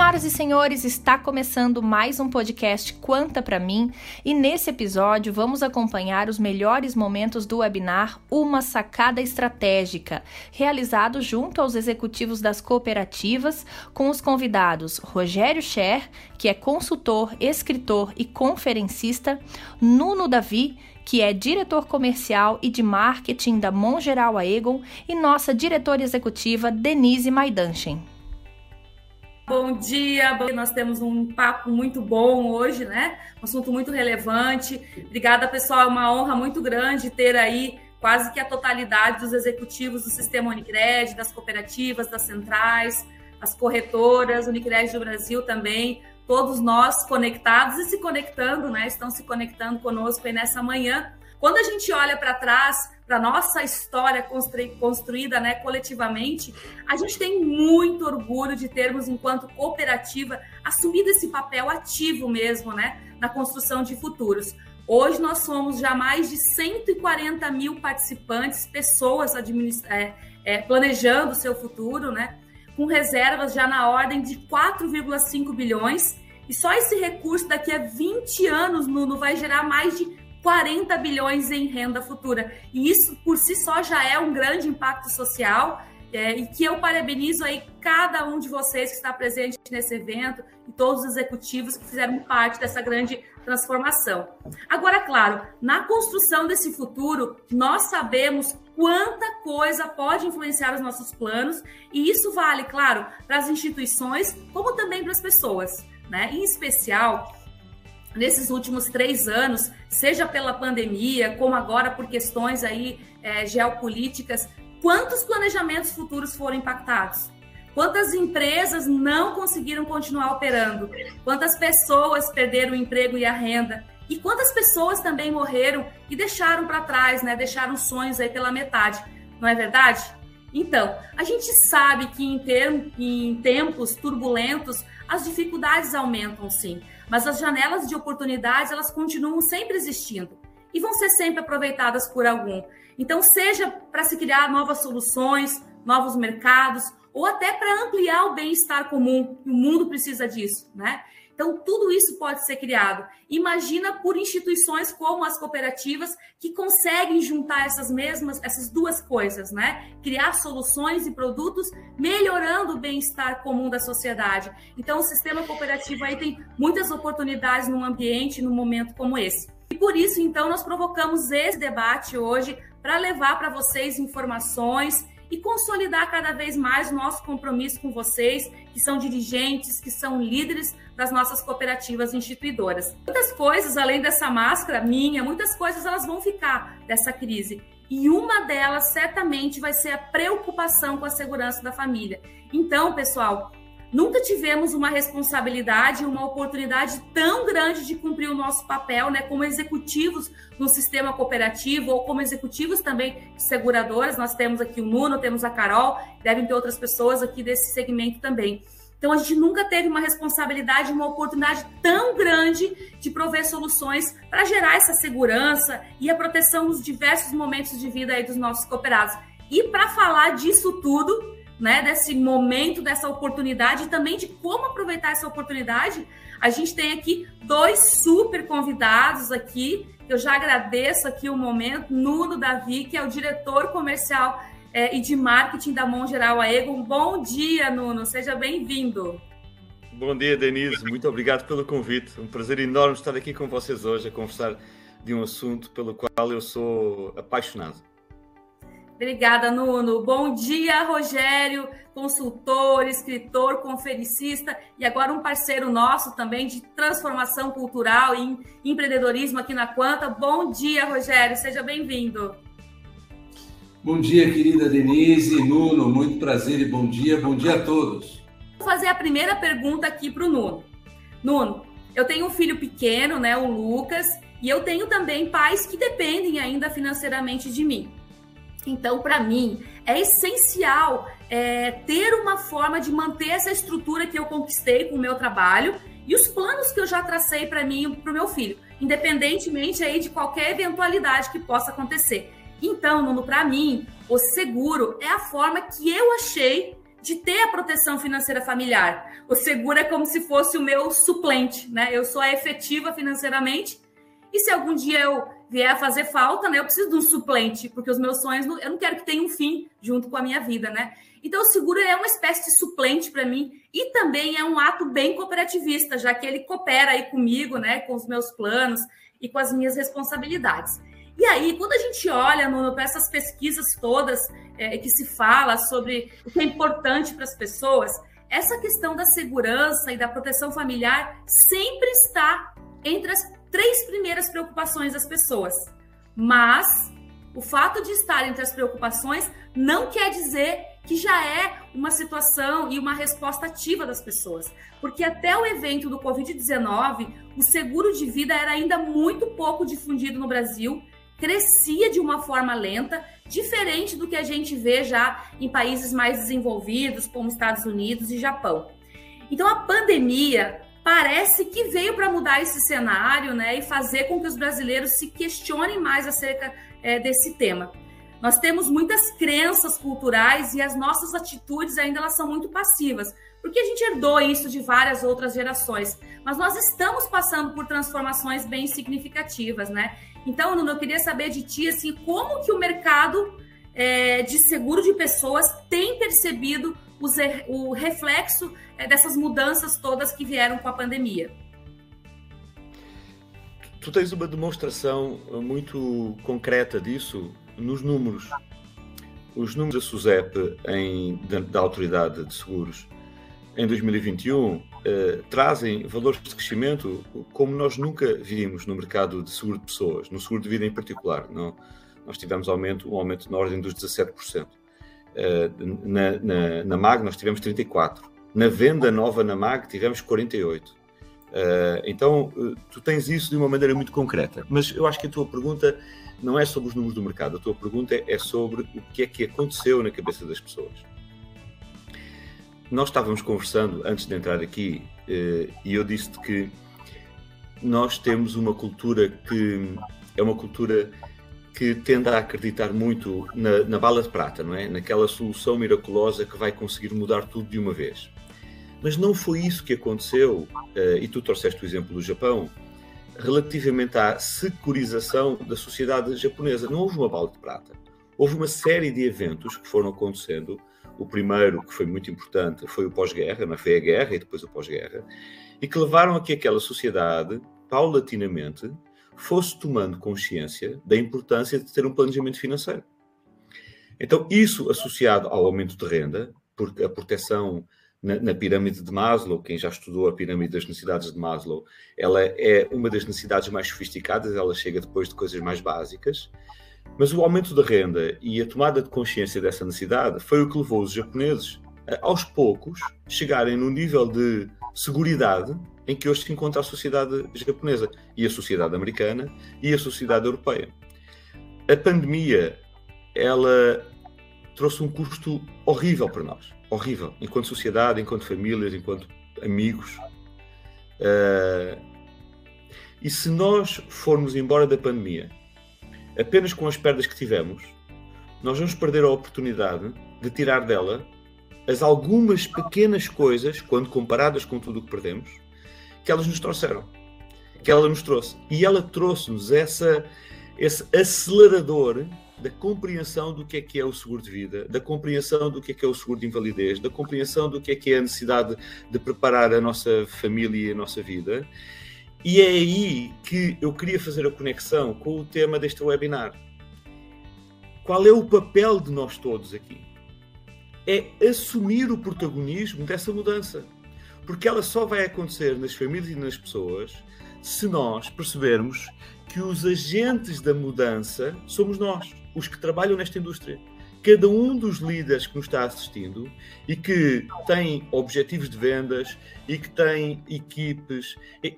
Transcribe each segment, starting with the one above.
Senhoras e senhores, está começando mais um podcast Quanta para mim, e nesse episódio vamos acompanhar os melhores momentos do webinar Uma sacada estratégica, realizado junto aos executivos das cooperativas, com os convidados Rogério Scher, que é consultor, escritor e conferencista, Nuno Davi, que é diretor comercial e de marketing da Mongeral Aegon, e nossa diretora executiva Denise Maidanchen. Bom dia, nós temos um papo muito bom hoje, né? Um assunto muito relevante. Obrigada, pessoal. É uma honra muito grande ter aí quase que a totalidade dos executivos do sistema Unicred, das cooperativas, das centrais, as corretoras, Unicred do Brasil também, todos nós conectados e se conectando, né? Estão se conectando conosco aí nessa manhã. Quando a gente olha para trás, para nossa história construída né, coletivamente, a gente tem muito orgulho de termos, enquanto cooperativa, assumido esse papel ativo mesmo né, na construção de futuros. Hoje nós somos já mais de 140 mil participantes, pessoas é, é, planejando o seu futuro, né, com reservas já na ordem de 4,5 bilhões. E só esse recurso daqui a 20 anos, Nuno, vai gerar mais de 40 bilhões em renda futura. E isso por si só já é um grande impacto social. É, e que eu parabenizo aí cada um de vocês que está presente nesse evento e todos os executivos que fizeram parte dessa grande transformação. Agora, claro, na construção desse futuro, nós sabemos quanta coisa pode influenciar os nossos planos, e isso vale, claro, para as instituições, como também para as pessoas. Né? Em especial, nesses últimos três anos, seja pela pandemia, como agora por questões aí é, geopolíticas, quantos planejamentos futuros foram impactados? Quantas empresas não conseguiram continuar operando? Quantas pessoas perderam o emprego e a renda? E quantas pessoas também morreram e deixaram para trás, né? Deixaram sonhos aí pela metade, não é verdade? Então, a gente sabe que em, term, em tempos turbulentos as dificuldades aumentam sim mas as janelas de oportunidades elas continuam sempre existindo e vão ser sempre aproveitadas por algum. Então, seja para se criar novas soluções, novos mercados, ou até para ampliar o bem-estar comum, o mundo precisa disso, né? Então, tudo isso pode ser criado. Imagina por instituições como as cooperativas que conseguem juntar essas mesmas, essas duas coisas, né? Criar soluções e produtos melhorando o bem-estar comum da sociedade. Então, o sistema cooperativo aí tem muitas oportunidades num ambiente, num momento como esse. E por isso, então, nós provocamos esse debate hoje para levar para vocês informações e consolidar cada vez mais o nosso compromisso com vocês, que são dirigentes, que são líderes das nossas cooperativas instituidoras. Muitas coisas, além dessa máscara minha, muitas coisas elas vão ficar dessa crise. E uma delas certamente vai ser a preocupação com a segurança da família. Então, pessoal, nunca tivemos uma responsabilidade, uma oportunidade tão grande de cumprir o nosso papel, né, como executivos no sistema cooperativo ou como executivos também de seguradoras. Nós temos aqui o Nuno, temos a Carol, devem ter outras pessoas aqui desse segmento também. Então, a gente nunca teve uma responsabilidade, uma oportunidade tão grande de prover soluções para gerar essa segurança e a proteção nos diversos momentos de vida aí dos nossos cooperados. E para falar disso tudo, né, desse momento, dessa oportunidade e também de como aproveitar essa oportunidade, a gente tem aqui dois super convidados aqui. Eu já agradeço aqui o momento, Nuno Davi, que é o diretor comercial é, e de marketing da Mão Geral Aegon. Bom dia, Nuno, seja bem-vindo. Bom dia, Denise, muito obrigado pelo convite. Um prazer enorme estar aqui com vocês hoje a conversar de um assunto pelo qual eu sou apaixonado. Obrigada, Nuno. Bom dia, Rogério, consultor, escritor, conferencista e agora um parceiro nosso também de transformação cultural e empreendedorismo aqui na Quanta. Bom dia, Rogério, seja bem-vindo. Bom dia, querida Denise, Nuno, muito prazer e bom dia. Bom dia a todos. Vou fazer a primeira pergunta aqui para o Nuno. Nuno, eu tenho um filho pequeno, né, o Lucas, e eu tenho também pais que dependem ainda financeiramente de mim. Então, para mim, é essencial é, ter uma forma de manter essa estrutura que eu conquistei com o meu trabalho e os planos que eu já tracei para mim e para o meu filho, independentemente aí de qualquer eventualidade que possa acontecer. Então, Nuno, para mim, o seguro é a forma que eu achei de ter a proteção financeira familiar. O seguro é como se fosse o meu suplente, né? Eu sou a efetiva financeiramente e se algum dia eu vier a fazer falta, né, eu preciso de um suplente, porque os meus sonhos, eu não quero que tenha um fim junto com a minha vida, né? Então, o seguro é uma espécie de suplente para mim e também é um ato bem cooperativista, já que ele coopera aí comigo, né, com os meus planos e com as minhas responsabilidades. E aí, quando a gente olha para essas pesquisas todas é, que se fala sobre o que é importante para as pessoas, essa questão da segurança e da proteção familiar sempre está entre as três primeiras preocupações das pessoas. Mas o fato de estar entre as preocupações não quer dizer que já é uma situação e uma resposta ativa das pessoas. Porque até o evento do Covid-19, o seguro de vida era ainda muito pouco difundido no Brasil, crescia de uma forma lenta, diferente do que a gente vê já em países mais desenvolvidos, como Estados Unidos e Japão. Então a pandemia parece que veio para mudar esse cenário né, e fazer com que os brasileiros se questionem mais acerca é, desse tema. Nós temos muitas crenças culturais e as nossas atitudes ainda elas são muito passivas, porque a gente herdou isso de várias outras gerações. Mas nós estamos passando por transformações bem significativas, né? Então, Nuno, eu queria saber de ti, assim, como que o mercado é, de seguro de pessoas tem percebido os, o reflexo é, dessas mudanças todas que vieram com a pandemia. Tu tens uma demonstração muito concreta disso nos números. Os números da SUSEP, em, da, da Autoridade de Seguros, em 2021, eh, trazem valores de crescimento como nós nunca vimos no mercado de seguro de pessoas, no seguro de vida em particular. Não? Nós tivemos aumento, um aumento na ordem dos 17%. Eh, na, na, na MAG nós tivemos 34%. Na venda nova na MAG tivemos 48%. Uh, eh, então, tu tens isso de uma maneira muito concreta. Mas eu acho que a tua pergunta não é sobre os números do mercado, a tua pergunta é sobre o que é que aconteceu na cabeça das pessoas. Nós estávamos conversando antes de entrar aqui uh, e eu disse-te que nós temos uma cultura que é uma cultura que tende a acreditar muito na, na, bala de prata, não é? Naquela solução miraculosa que vai conseguir mudar tudo de uma vez. Mas não foi isso que aconteceu, uh, e tu trouxeste o exemplo do Japão, relativamente à securização da sociedade japonesa. Não houve uma bala de prata. Houve uma série de eventos que foram acontecendo. O primeiro, que foi muito importante, foi o pós-guerra, é? foi a guerra e depois o pós-guerra, e que levaram a que aquela sociedade, paulatinamente, fosse tomando consciência da importância de ter um planejamento financeiro. Então, isso associado ao aumento de renda, porque a proteção na, na, pirâmide de Maslow, quem já estudou a pirâmide das necessidades de Maslow, ela é uma das necessidades mais sofisticadas, ela chega depois de coisas mais básicas, mas o aumento da renda e a tomada de consciência dessa necessidade foi o que levou os japoneses a, aos poucos, chegarem no nível de seguridade em que hoje se encontra a sociedade japonesa e a sociedade americana e a sociedade europeia. A pandemia, ela trouxe um custo horrível para nós, horrível, enquanto sociedade, enquanto famílias, enquanto amigos. Uh, e se nós formos embora da pandemia apenas com as perdas que tivemos, nós vamos perder a oportunidade de tirar dela as algumas pequenas coisas, quando comparadas com tudo o que perdemos, que elas nos trouxeram, que ela nos trouxe. E ela trouxe-nos essa, esse acelerador da compreensão do que é que é o seguro de vida, da compreensão do que é que é o seguro de invalidez, da compreensão do que é que é a necessidade de preparar a nossa família e a nossa vida. E é aí que eu queria fazer a conexão com o tema deste webinar. Qual é o papel de nós todos aqui? É assumir o protagonismo dessa mudança. Porque ela só vai acontecer nas famílias e nas pessoas se nós percebermos que os agentes da mudança somos nós, os que trabalham nesta indústria. Cada um dos líderes que nos está assistindo e que tem objetivos de vendas e que tem equipes, é,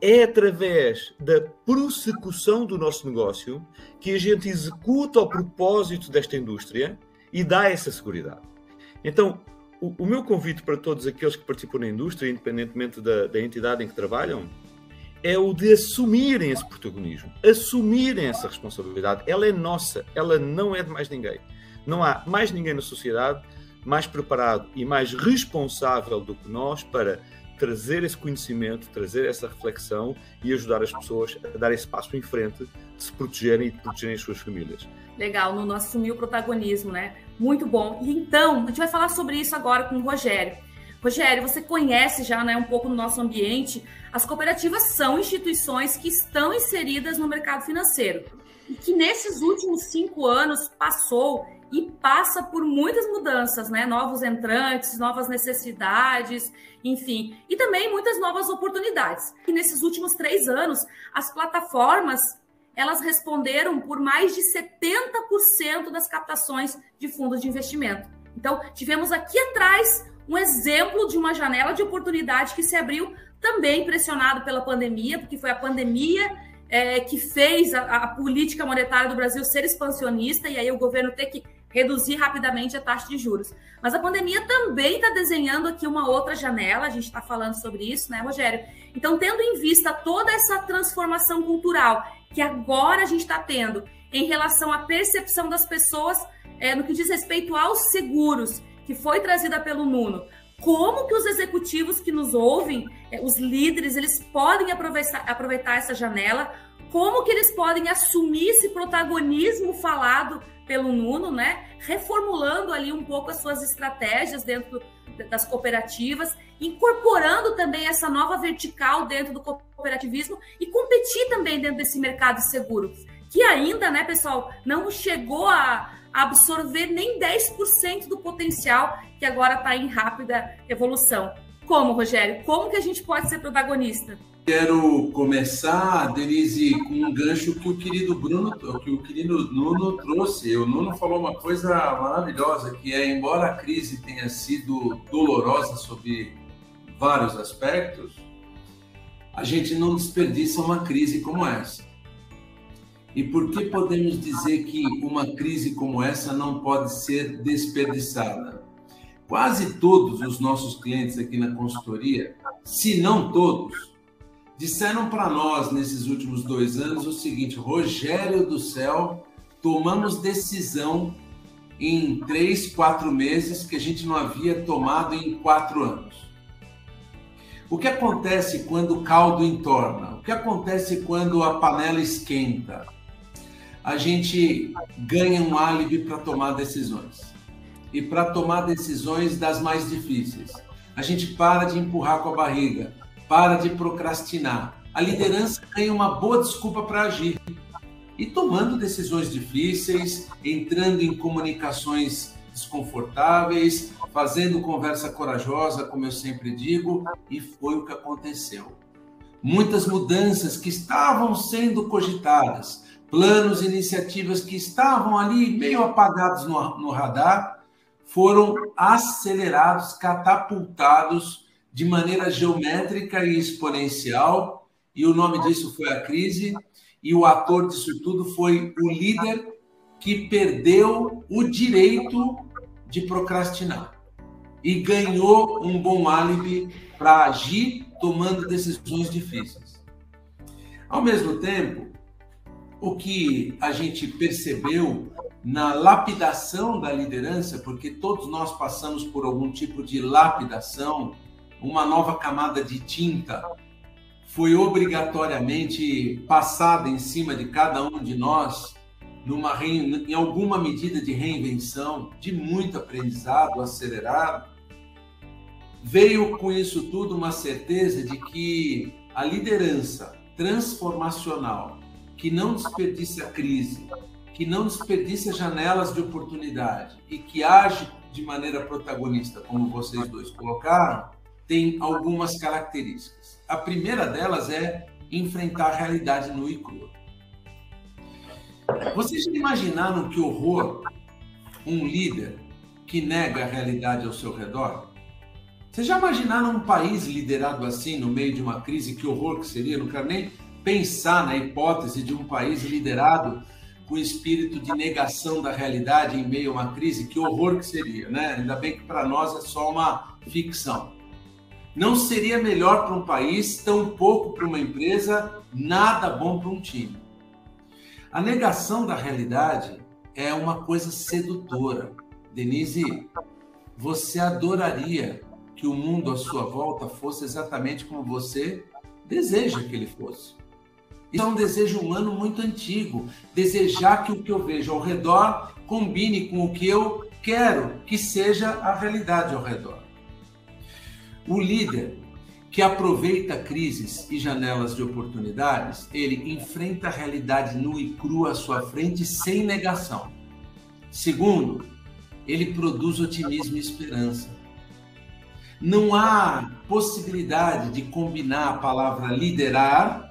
é através da prossecução do nosso negócio que a gente executa o propósito desta indústria e dá essa segurança. Então, o, o, meu convite para todos aqueles que participam na indústria, independentemente da, da entidade em que trabalham, é o de assumirem esse protagonismo, assumirem essa responsabilidade. Ela é nossa, ela não é de mais ninguém. Não há mais ninguém na sociedade mais preparado e mais responsável do que nós para trazer esse conhecimento, trazer essa reflexão e ajudar as pessoas a dar esse passo em frente de se protegerem e de protegerem as suas famílias. Legal, Nuno assumiu o protagonismo, né? Muito bom. E então, a gente vai falar sobre isso agora com o Rogério. Rogério, você conhece já né, um pouco no nosso ambiente. As cooperativas são instituições que estão inseridas no mercado financeiro e que nesses últimos cinco anos passou e passa por muitas mudanças, né? Novos entrantes, novas necessidades, enfim, e também muitas novas oportunidades. E nesses últimos três anos, as plataformas elas responderam por mais de 70% das captações de fundos de investimento. Então, tivemos aqui atrás um exemplo de uma janela de oportunidade que se abriu também pressionado pela pandemia, porque foi a pandemia é, que fez a, a, política monetária do Brasil ser expansionista e aí o governo ter que reduzir rapidamente a taxa de juros. Mas a pandemia também está desenhando aqui uma outra janela, a gente está falando sobre isso, né, Rogério? Então, tendo em vista toda essa transformação cultural que agora a gente está tendo em relação à percepção das pessoas é, no que diz respeito aos seguros, que foi trazida pelo Nuno, como que os executivos que nos ouvem, é, os líderes, eles podem aproveitar, aproveitar essa janela, como que eles podem assumir esse protagonismo falado pelo Nuno, né? Reformulando ali um pouco as suas estratégias dentro das cooperativas, incorporando também essa nova vertical dentro do cooperativismo e competir também dentro desse mercado seguro, que ainda, né, pessoal, não chegou a absorver nem 10% do potencial que agora está em rápida evolução. Como, Rogério? Como que a gente pode ser protagonista? Quero começar, Denise, com um gancho que o querido Bruno, que o querido Nuno trouxe. O Nuno falou uma coisa maravilhosa, que é, embora a crise tenha sido dolorosa sobre vários aspectos, a gente não desperdiça uma crise como essa. E por que podemos dizer que uma crise como essa não pode ser desperdiçada? Quase todos os nossos clientes aqui na consultoria, se não todos, disseram para nós nesses últimos dois anos o seguinte: Rogério do céu, tomamos decisão em três, quatro meses que a gente não havia tomado em quatro anos. O que acontece quando o caldo entorna? O que acontece quando a panela esquenta? A gente ganha um álibi para tomar decisões. E para tomar decisões das mais difíceis. A gente para de empurrar com a barriga para de procrastinar. A liderança ganha uma boa desculpa para agir. E tomando decisões difíceis, entrando em comunicações desconfortáveis, fazendo conversa corajosa, como eu sempre digo, e foi o que aconteceu. Muitas mudanças que estavam sendo cogitadas, planos, iniciativas que estavam ali meio apagados no, no radar, foram acelerados, catapultados de maneira geométrica e exponencial, e o nome disso foi a crise, e o ator disso tudo foi o líder que perdeu o direito de procrastinar e ganhou um bom álibi para agir tomando decisões difíceis. Ao mesmo tempo, o que a gente percebeu na lapidação da liderança, porque todos nós passamos por algum tipo de lapidação, uma nova camada de tinta foi obrigatoriamente passada em cima de cada um de nós numa em alguma medida de reinvenção, de muito aprendizado acelerado, veio com isso tudo uma certeza de que a liderança transformacional, que não desperdiça a crise, que não desperdiça janelas de oportunidade e que age de maneira protagonista, como vocês dois colocaram, tem algumas características. A primeira delas é enfrentar a realidade no e crua. Vocês já imaginaram que horror um líder que nega a realidade ao seu redor? Vocês já imaginaram um país liderado assim no meio de uma crise? Que horror que seria? Não quero nem pensar na hipótese de um país liderado com espírito de negação da realidade em meio a uma crise. Que horror que seria, né? Ainda bem que para nós é só uma ficção. Não seria melhor para um país, tão pouco para uma empresa, nada bom para um time. A negação da realidade é uma coisa sedutora. Denise, você adoraria que o mundo à sua volta fosse exatamente como você deseja que ele fosse. Isso é um desejo humano muito antigo. Desejar que o que eu vejo ao redor combine com o que eu quero que seja a realidade ao redor. O líder que aproveita crises e janelas de oportunidades, ele enfrenta a realidade nua e crua à sua frente sem negação. Segundo, ele produz otimismo e esperança. Não há possibilidade de combinar a palavra liderar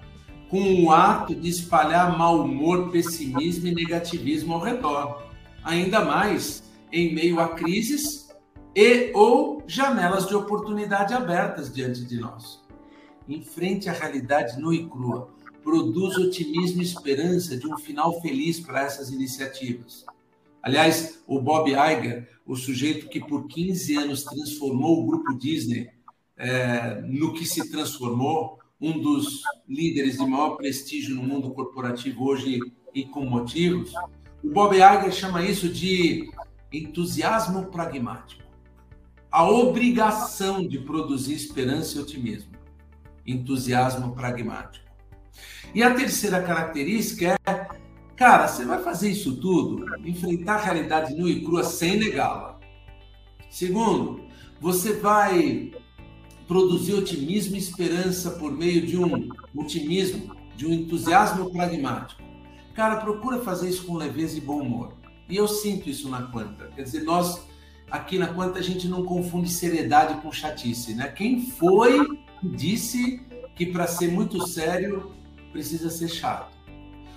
com o ato de espalhar mau humor, pessimismo e negativismo ao redor. Ainda mais em meio a crises e ou janelas de oportunidade abertas diante de nós. Enfrente a realidade nua e crua. Produz otimismo e esperança de um final feliz para essas iniciativas. Aliás, o Bob Iger, o sujeito que por 15 anos transformou o grupo Disney é, no que se transformou, um dos líderes de maior prestígio no mundo corporativo hoje e com motivos. O Bob Iger chama isso de entusiasmo pragmático. A obrigação de produzir esperança e otimismo. Entusiasmo pragmático. E a terceira característica é, cara, você vai fazer isso tudo, enfrentar a realidade nua e crua sem negá-la. Segundo, você vai produzir otimismo e esperança por meio de um otimismo, de um entusiasmo pragmático. Cara, procura fazer isso com leveza e bom humor. E eu sinto isso na Quanta. Quer dizer, nós aqui na Quanta a gente não confunde seriedade com chatice, né? Quem foi disse que para ser muito sério precisa ser chato.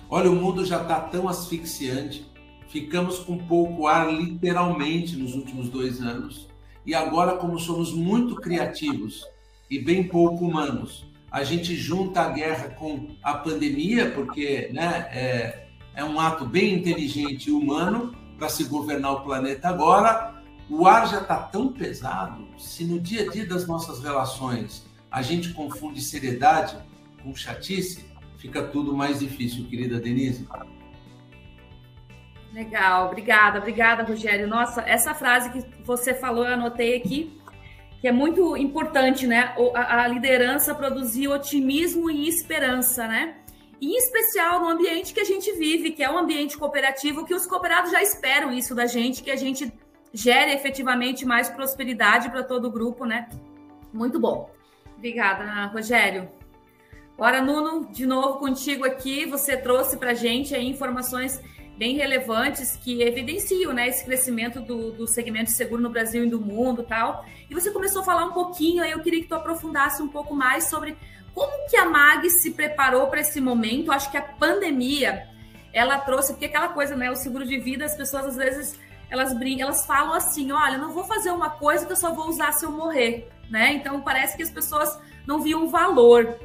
Olha, o mundo já está tão asfixiante. Ficamos com pouco ar literalmente nos últimos dois anos e agora, como somos muito criativos e bem pouco humanos, a gente junta a guerra com a pandemia, porque né, é, é um ato bem inteligente e humano para se governar o planeta agora. O ar já está tão pesado, se no dia a dia das nossas relações a gente confunde seriedade com chatice, fica tudo mais difícil, querida Denise. Legal, obrigada, obrigada, Rogério. Nossa, essa frase que você falou, eu anotei aqui, que é muito importante, né? A, a liderança produzir otimismo e esperança, né? E em especial no ambiente que a gente vive, que é um ambiente cooperativo, que os cooperados já esperam isso da gente, que a gente gere efetivamente mais prosperidade para todo o grupo, né? Muito bom. Obrigada, Rogério. Agora, Nuno, de novo contigo aqui, você trouxe para a gente informações bem relevantes que evidenciam né, esse crescimento do, do segmento de seguro no Brasil e no mundo tal. E você começou a falar um pouquinho, aí eu queria que tu aprofundasse um pouco mais sobre como que a MAG se preparou para esse momento. Acho que a pandemia, ela trouxe, porque aquela coisa, né, o seguro de vida, as pessoas às vezes elas brincam, elas falam assim, olha, não vou fazer uma coisa que eu só vou usar se eu morrer, né? Então parece que as pessoas não viam valor.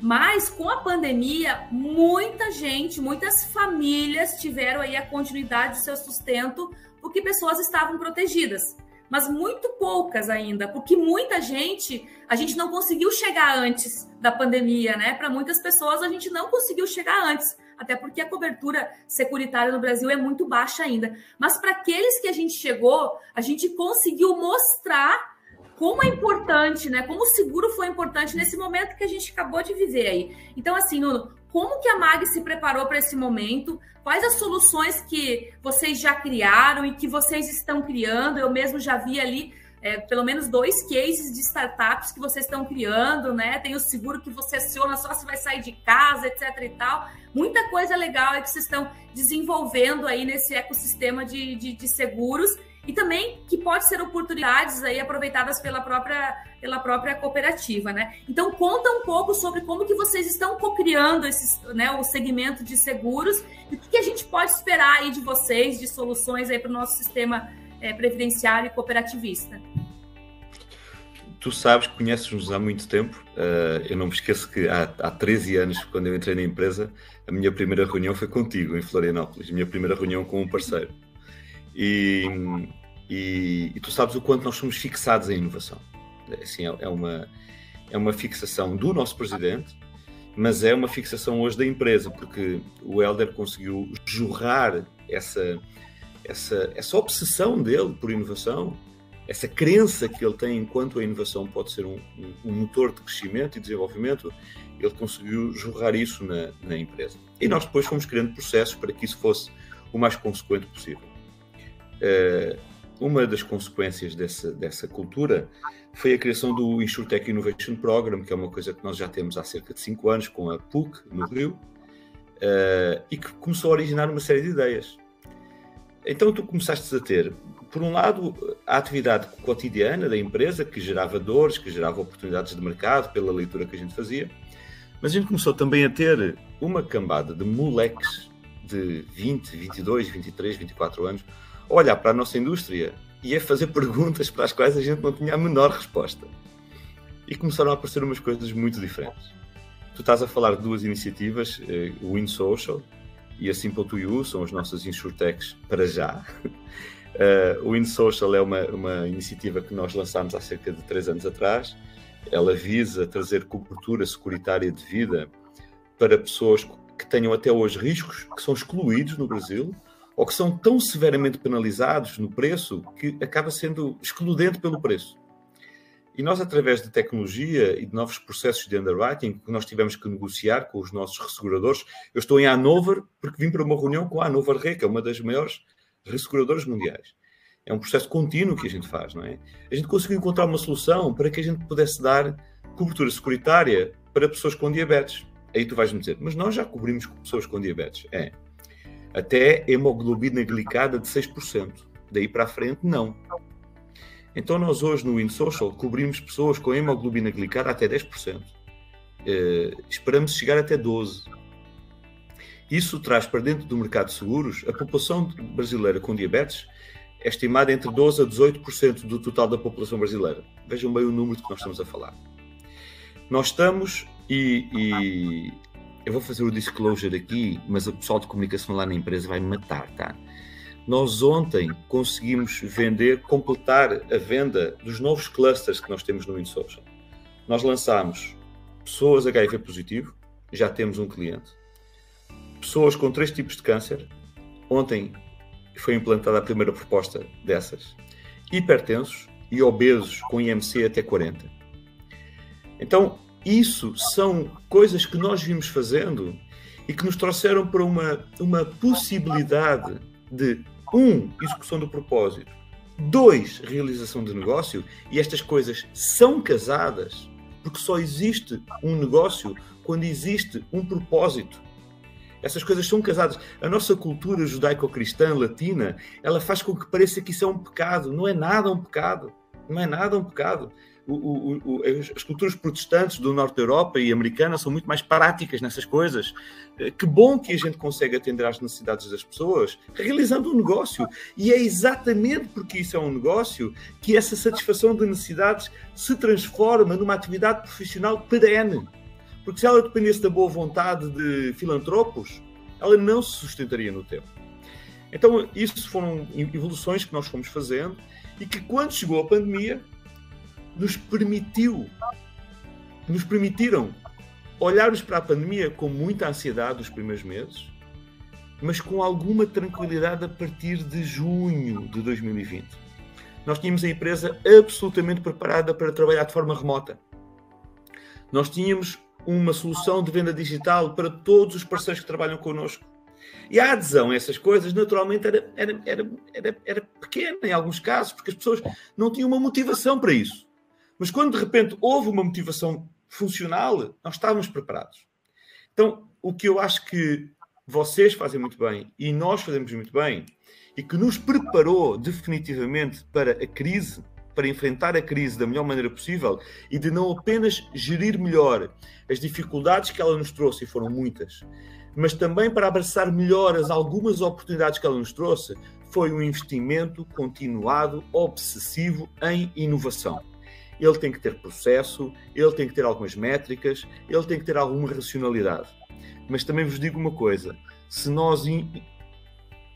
Mas com a pandemia, muita gente, muitas famílias tiveram aí a continuidade do seu sustento porque pessoas estavam protegidas. Mas muito poucas ainda, porque muita gente, a gente não conseguiu chegar antes da pandemia, né? Para muitas pessoas a gente não conseguiu chegar antes, até porque a cobertura securitária no Brasil é muito baixa ainda. Mas para aqueles que a gente chegou, a gente conseguiu mostrar como é importante, né? Como o seguro foi importante nesse momento que a gente acabou de viver aí. Então, assim, Nuno, como que a MAG se preparou para esse momento? Quais as soluções que vocês já criaram e que vocês estão criando? Eu mesmo já vi ali é, pelo menos dois cases de startups que vocês estão criando, né? Tem o seguro que você aciona só se vai sair de casa, etc e tal. Muita coisa legal é que vocês estão desenvolvendo aí nesse ecossistema de, de, de seguros e também que pode ser oportunidades aí aproveitadas pela própria, pela própria cooperativa, né? Então conta um pouco sobre como que vocês estão co-criando esses, né, o segmento de seguros e o que, que, a gente pode esperar aí de vocês, de soluções aí para o nosso sistema é, previdenciário e cooperativista. Tu sabes conheces-nos há muito tempo. Uh, eu não me esqueço que há, há 13 anos, quando eu entrei na empresa, a minha primeira reunião foi contigo, em Florianópolis. A minha primeira reunião com um parceiro. E, e, e, tu sabes o quanto nós somos fixados em inovação. Assim, é, é, uma, é uma fixação do nosso presidente, mas é uma fixação hoje da empresa, porque o Helder conseguiu jorrar essa, essa, essa obsessão dele por inovação essa crença que ele tem enquanto a inovação pode ser um, um, um motor de crescimento e desenvolvimento, ele conseguiu jorrar isso na, na, empresa. E nós depois fomos criando processos para que isso fosse o mais consequente possível. Uh, uma das consequências dessa, dessa cultura foi a criação do InsurTech Innovation Program, que é uma coisa que nós já temos há cerca de cinco anos com a PUC, no Rio, uh, e que começou a originar uma série de ideias. Então tu começaste a ter, por um lado, a atividade cotidiana da empresa, que gerava dores, que gerava oportunidades de mercado pela leitura que a gente fazia, mas a gente começou também a ter uma cambada de moleques de 20, 22, 23, 24 anos olhar para a nossa indústria e a fazer perguntas para as quais a gente não tinha a menor resposta. E começaram a aparecer umas coisas muito diferentes. Tu estás a falar de duas iniciativas, eh, o Win Social e a Simple to You, são as nossas insurtechs para já. Uh, o Win Social é uma, uma iniciativa que nós lançámos há cerca de três anos atrás. Ela visa trazer cobertura securitária de vida para pessoas que tenham até hoje riscos, que são excluídos no Brasil, ou que são tão severamente penalizados no preço que acaba sendo excludente pelo preço. E nós, através de tecnologia e de novos processos de underwriting que nós tivemos que negociar com os nossos resseguradores, eu estou em Hanover porque vim para uma reunião com a Hanover Re, que é uma das maiores resseguradoras mundiais. É um processo contínuo que a gente faz, não é? A gente conseguiu encontrar uma solução para que a gente pudesse dar cobertura securitária para pessoas com diabetes. Aí tu vais-me dizer, mas nós já cobrimos pessoas com diabetes. É. Até hemoglobina glicada de 6%. Daí para a frente, não. Então, nós hoje no InSocial cobrimos pessoas com hemoglobina glicada até 10%. Uh, eh, esperamos chegar até 12%. Isso traz para dentro do mercado de seguros a população brasileira com diabetes é estimada entre 12% a 18% do total da população brasileira. Vejam bem o número de que nós estamos a falar. Nós estamos, e, e eu vou fazer o disclosure aqui, mas o pessoal de comunicação lá na empresa vai me matar, tá? Nós ontem conseguimos vender, completar a venda dos novos clusters que nós temos no InSocial. Nós lançamos pessoas HIV positivo, já temos um cliente. Pessoas com três tipos de câncer, ontem foi implantada a primeira proposta dessas. Hipertensos e obesos com IMC até 40. Então, isso são coisas que nós vimos fazendo e que nos trouxeram para uma, uma possibilidade de um, execução do propósito. Dois, realização de negócio. E estas coisas são casadas porque só existe um negócio quando existe um propósito. Essas coisas são casadas. A nossa cultura judaico-cristã latina, ela faz com que pareça que isso é um pecado. Não é nada um pecado. Não é nada um pecado o, o, o, as culturas protestantes do norte da Europa e americana são muito mais práticas nessas coisas. Eh, que bom que a gente consegue atender às necessidades das pessoas realizando um negócio. E é exatamente porque isso é um negócio que essa satisfação de necessidades se transforma numa atividade profissional perene. Porque se ela dependesse da boa vontade de filantropos, ela não se sustentaria no tempo. Então, isso foram evoluções que nós fomos fazendo e que, quando chegou a pandemia, nos permitiu, nos permitiram olharmos para a pandemia com muita ansiedade nos primeiros meses, mas com alguma tranquilidade a partir de junho de 2020. Nós tínhamos a empresa absolutamente preparada para trabalhar de forma remota. Nós tínhamos uma solução de venda digital para todos os parceiros que trabalham connosco. E a adesão a essas coisas, naturalmente, era, era, era, era, era pequena em alguns casos, porque as pessoas não tinham uma motivação para isso. Mas quando de repente houve uma motivação funcional, nós estávamos preparados. Então, o que eu acho que vocês fazem muito bem e nós fazemos muito bem e que nos preparou definitivamente para a crise, para enfrentar a crise da melhor maneira possível e de não apenas gerir melhor as dificuldades que ela nos trouxe, e foram muitas, mas também para abraçar melhor as algumas oportunidades que ela nos trouxe, foi um investimento continuado, obsessivo em inovação ele tem que ter processo, ele tem que ter algumas métricas, ele tem que ter alguma racionalidade. Mas também vos digo uma coisa: se nós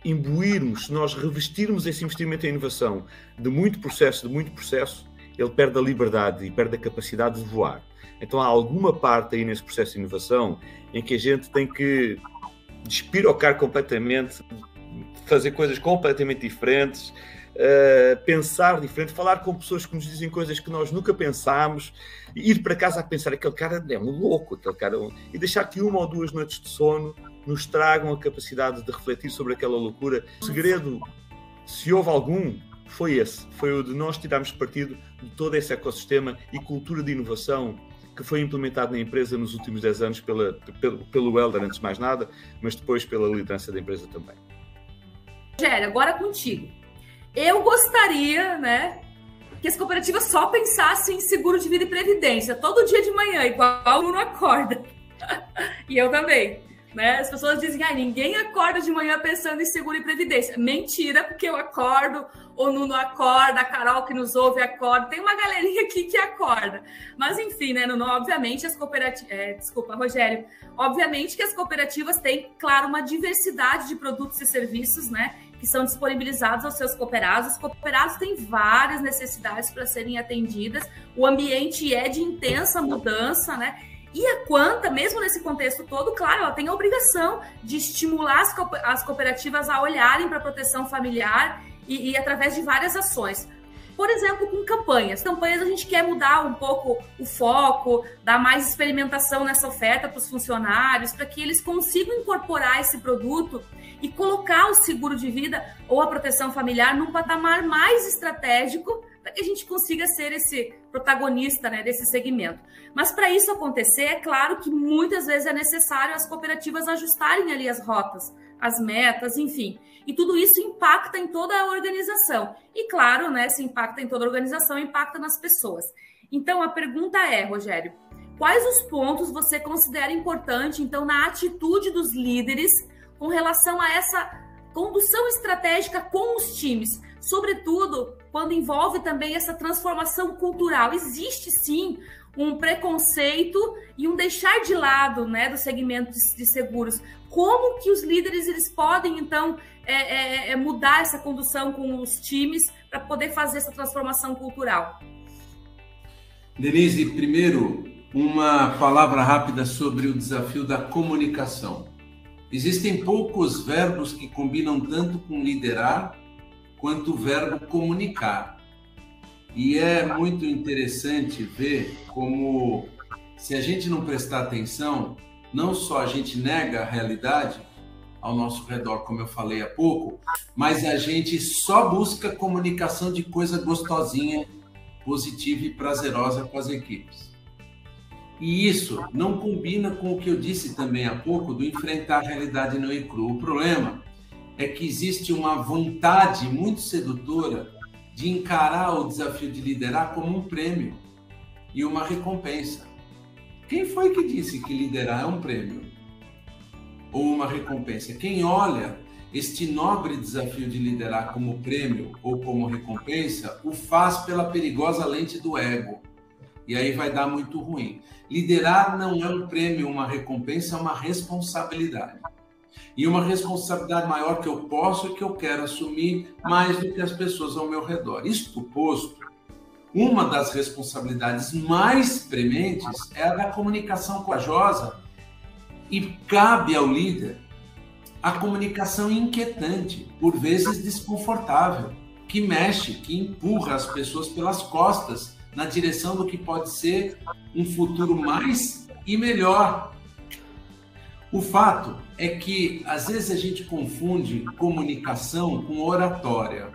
imbuirmos, se nós revestirmos esse investimento em inovação de muito processo, de muito processo, ele perde a liberdade e perde a capacidade de voar. Então há alguma parte aí nesse processo de inovação em que a gente tem que despirocar completamente, fazer coisas completamente diferentes, uh, pensar diferente, falar com pessoas que nos dizem coisas que nós nunca pensámos, ir para casa a pensar aquele cara é um louco, aquele cara é um... e deixar que uma ou duas noites de sono nos tragam a capacidade de refletir sobre aquela loucura. O segredo, se houve algum, foi esse, foi o de nós tirarmos partido de todo esse ecossistema e cultura de inovação que foi implementado na empresa nos últimos 10 anos pela, pelo, pelo Elder, antes de mais nada, mas depois pela liderança da empresa também. Rogério, agora contigo. Eu gostaria, né, que as cooperativas só pensassem em seguro de vida e previdência todo dia de manhã, igual o Bruno acorda. e eu também. Né? As pessoas dizem, ah, ninguém acorda de manhã pensando em seguro e previdência. Mentira, porque eu acordo, o Nuno acorda, a Carol que nos ouve acorda, tem uma galerinha aqui que acorda. Mas enfim, né, Nuno, obviamente as cooperativas. É, desculpa, Rogério. Obviamente que as cooperativas têm, claro, uma diversidade de produtos e serviços, né? Que são disponibilizados aos seus cooperados. Os cooperados têm várias necessidades para serem atendidas. O ambiente é de intensa mudança, né? E a Quanta, mesmo nesse contexto todo, claro, ela tem a obrigação de estimular as cooperativas a olharem para a proteção familiar e, e, através de várias ações. Por exemplo, com campanhas. Campanhas a gente quer mudar um pouco o foco, dar mais experimentação nessa oferta para os funcionários, para que eles consigam incorporar esse produto e colocar o seguro de vida ou a proteção familiar num patamar mais estratégico para que a gente consiga ser esse protagonista né, desse segmento. Mas para isso acontecer, é claro que muitas vezes é necessário as cooperativas ajustarem ali as rotas, as metas, enfim. E tudo isso impacta em toda a organização. E claro, né, se impacta em toda a organização, impacta nas pessoas. Então a pergunta é, Rogério, quais os pontos você considera importante, então, na atitude dos líderes com relação a essa condução estratégica com os times? sobretudo quando envolve também essa transformação cultural. Existe sim um preconceito e um deixar de lado né, do segmento de seguros. Como que os líderes eles podem, então, é, é, é mudar essa condução com os times para poder fazer essa transformação cultural? Denise, primeiro, uma palavra rápida sobre o desafio da comunicação. Existem poucos verbos que combinam tanto com liderar quanto o verbo comunicar. E é muito interessante ver como, se a gente não prestar atenção, não só a gente nega a realidade ao nosso redor, como eu falei há pouco, mas a gente só busca comunicação de coisa gostosinha, positiva e prazerosa com as equipes. E isso não combina com o que eu disse também há pouco do enfrentar a realidade no e. O problema é que existe uma vontade muito sedutora de encarar o desafio de liderar como um prêmio e uma recompensa. Quem foi que disse que liderar é um prêmio ou uma recompensa? Quem olha este nobre desafio de liderar como prêmio ou como recompensa, o faz pela perigosa lente do ego. E aí vai dar muito ruim. Liderar não é um prêmio, uma recompensa, é uma responsabilidade e uma responsabilidade maior que eu posso e que eu quero assumir mais do que as pessoas ao meu redor. Isto posto, uma das responsabilidades mais prementes é a da comunicação corajosa e cabe ao líder a comunicação inquietante, por vezes desconfortável, que mexe, que empurra as pessoas pelas costas na direção do que pode ser um futuro mais e melhor. O fato é que às vezes a gente confunde comunicação com oratória,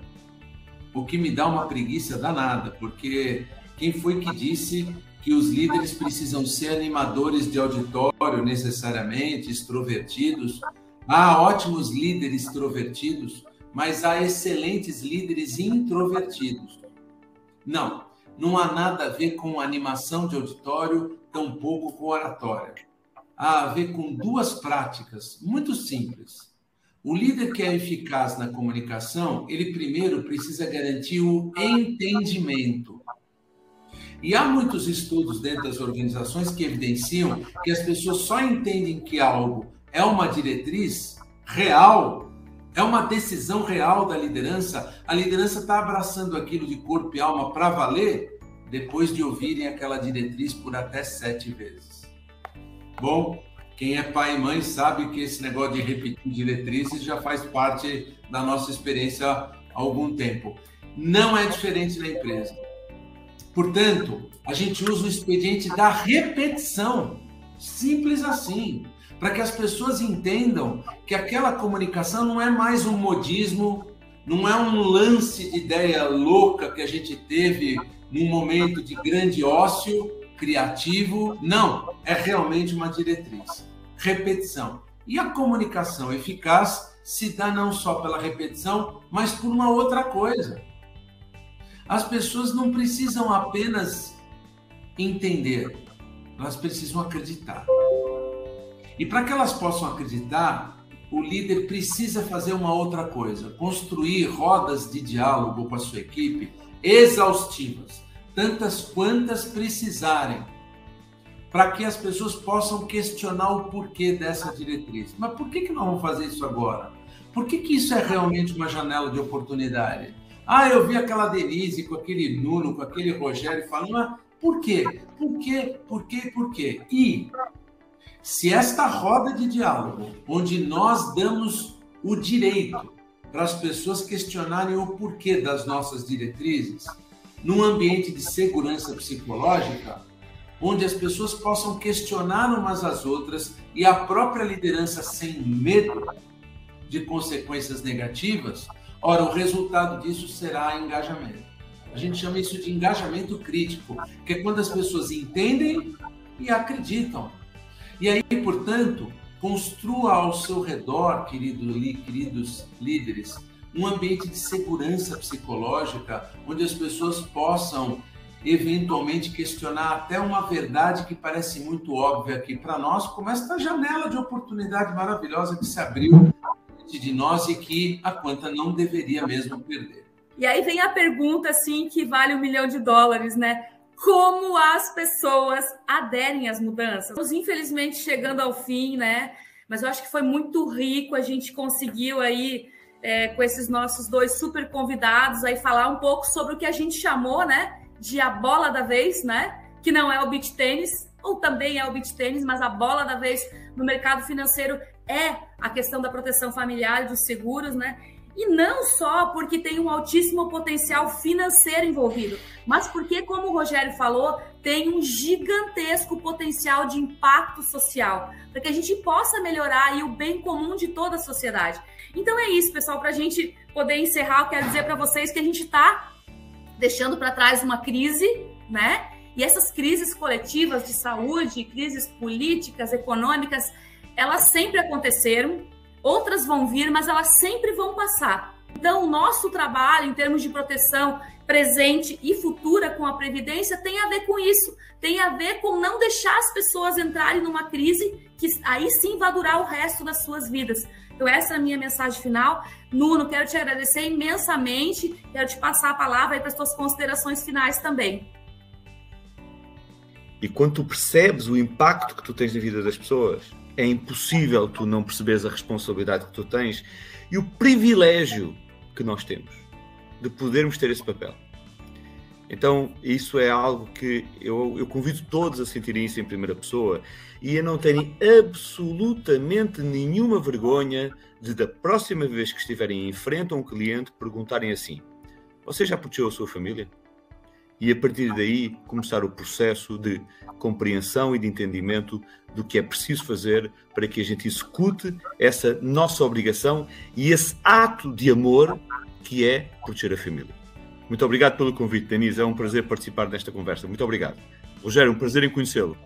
o que me dá uma preguiça danada, porque quem foi que disse que os líderes precisam ser animadores de auditório necessariamente, extrovertidos? Há ótimos líderes extrovertidos, mas há excelentes líderes introvertidos. Não, não há nada a ver com animação de auditório, tampouco com oratória a ver com duas práticas muito simples. O líder que é eficaz na comunicação, ele primeiro precisa garantir o entendimento. E há muitos estudos dentro das organizações que evidenciam que as pessoas só entendem que algo é uma diretriz real, é uma decisão real da liderança. A liderança está abraçando aquilo de corpo e alma para valer depois de ouvirem aquela diretriz por até sete vezes. Bom, quem é pai e mãe sabe que esse negócio de repetir diretrizes já faz parte da nossa experiência há algum tempo. não é diferente na empresa. Portanto, a gente usa o expediente da repetição. Simples assim. Para que as pessoas entendam que aquela comunicação não é mais um modismo, não é um lance de ideia louca que a gente teve num momento de grande ócio criativo. Não, é realmente uma diretriz. Repetição. E a comunicação eficaz se dá não só pela repetição, mas por uma outra coisa. As pessoas não precisam apenas entender, elas precisam acreditar. E para que elas possam acreditar, o líder precisa fazer uma outra coisa: construir rodas de diálogo com a sua equipe exaustivas, tantas quantas precisarem, para que as pessoas possam questionar o porquê dessa diretriz. Mas por que, que nós vamos fazer isso agora? Por que, que isso é realmente uma janela de oportunidade? Ah, eu vi aquela Denise com aquele Nuno, com aquele Rogério falando, mas por quê? Por quê? Por quê? Por quê? E se esta roda de diálogo, onde nós damos o direito para as pessoas questionarem o porquê das nossas diretrizes, num ambiente de segurança psicológica, onde as pessoas possam questionar umas às outras e a própria liderança sem medo de consequências negativas, Ora, o resultado disso será engajamento. A gente chama isso de engajamento crítico, que é quando as pessoas entendem e acreditam. E aí, portanto, construa ao seu redor, querido, queridos líderes, um ambiente de segurança psicológica, onde as pessoas possam eventualmente questionar até uma verdade que parece muito óbvia aqui para nós, como esta janela de oportunidade maravilhosa que se abriu de nós e que a Quanta não deveria mesmo perder. E aí vem a pergunta assim que vale um milhão de dólares, né? Como as pessoas aderem às mudanças? Estamos infelizmente chegando ao fim, né? Mas eu acho que foi muito rico, a gente conseguiu aí é, com esses nossos dois super convidados aí falar um pouco sobre o que a gente chamou, né, de a bola da vez, né? Que não é o beach tênis, ou também é o beach tênis, mas a bola da vez no mercado financeiro é a questão da proteção familiar dos seguros, né? E não só porque tem um altíssimo potencial financeiro envolvido, mas porque, como o Rogério falou, tem um gigantesco potencial de impacto social, para que a gente possa melhorar o bem comum de toda a sociedade. Então é isso, pessoal, para a gente poder encerrar, eu quero dizer para vocês que a gente está deixando para trás uma crise, né? E essas crises coletivas de saúde, crises políticas, econômicas, elas sempre aconteceram, outras vão vir, mas elas sempre vão passar. Então, o nosso trabalho em termos de proteção presente e futura com a Previdência tem a ver com isso, tem a ver com não deixar as pessoas entrarem numa crise que aí sim vai durar o resto das suas vidas. Então, essa é a minha mensagem final. Nuno, quero te agradecer imensamente, quero te passar a palavra para as suas considerações finais também. E quando tu percebes o impacto que tu tens na vida das pessoas, é impossível tu não perceberes a responsabilidade que tu tens e o privilégio que nós temos de podermos ter esse papel. Então, isso é algo que eu, eu convido todos a sentirem isso em primeira pessoa e a não terem absolutamente nenhuma vergonha de, da próxima vez que estiverem em frente a um cliente, perguntarem assim: Você já protegeu a sua família? E a partir daí começar o processo de compreensão e de entendimento do que é preciso fazer para que a gente execute essa nossa obrigação e esse ato de amor que é proteger a família. Muito obrigado pelo convite, Denise. É um prazer participar desta conversa. Muito obrigado. Rogério, um prazer em conhecê-lo.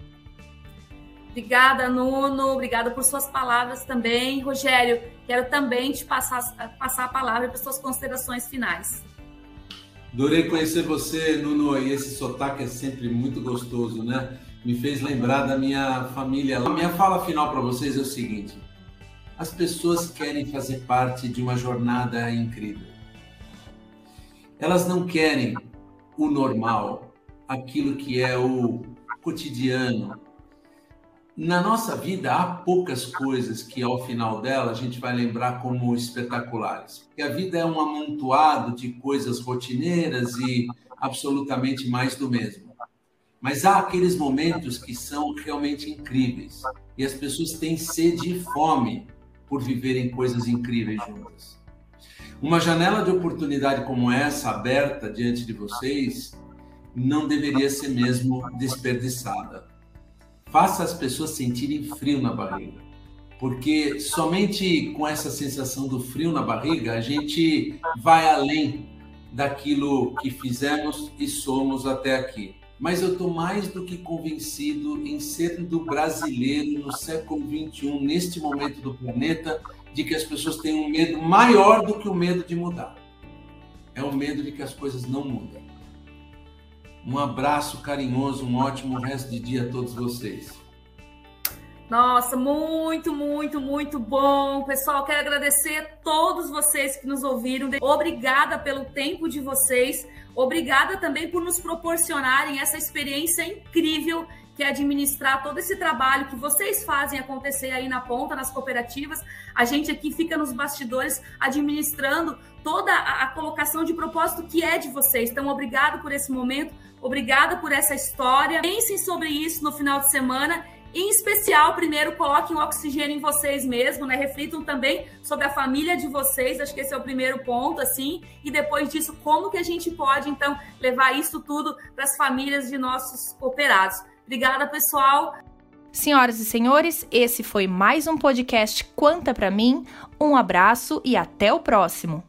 Obrigada, Nuno. Obrigada por suas palavras também. Rogério, quero também te passar, passar a palavra para suas considerações finais. Adorei conhecer você, Nuno, e esse sotaque é sempre muito gostoso, né? Me fez lembrar da minha família. A minha fala final para vocês é o seguinte: as pessoas querem fazer parte de uma jornada incrível. Elas não querem o normal, aquilo que é o cotidiano, na nossa vida há poucas coisas que ao final dela a gente vai lembrar como espetaculares. Porque a vida é um amontoado de coisas rotineiras e absolutamente mais do mesmo. Mas há aqueles momentos que são realmente incríveis. E as pessoas têm sede e fome por viverem coisas incríveis juntas. Uma janela de oportunidade como essa, aberta diante de vocês, não deveria ser mesmo desperdiçada. Faça as pessoas sentirem frio na barriga, porque somente com essa sensação do frio na barriga a gente vai além daquilo que fizemos e somos até aqui. Mas eu estou mais do que convencido em ser do brasileiro no século XXI, neste momento do planeta, de que as pessoas têm um medo maior do que o medo de mudar. É o medo de que as coisas não mudem. Um abraço carinhoso, um ótimo resto de dia a todos vocês. Nossa, muito, muito, muito bom. Pessoal, quero agradecer a todos vocês que nos ouviram. Obrigada pelo tempo de vocês. Obrigada também por nos proporcionarem essa experiência incrível que é administrar todo esse trabalho que vocês fazem acontecer aí na ponta, nas cooperativas. A gente aqui fica nos bastidores administrando toda a, a colocação de propósito que é de vocês. Então, obrigado por esse momento, obrigada por essa história. Pensem sobre isso no final de semana em especial, primeiro, coloquem o oxigênio em vocês mesmos, né? Reflitam também sobre a família de vocês, acho que esse é o primeiro ponto, assim. E depois disso, como que a gente pode, então, levar isso tudo para as famílias de nossos cooperados. Obrigada, pessoal. Senhoras e senhores, esse foi mais um podcast Quanta para mim. Um abraço e até o próximo.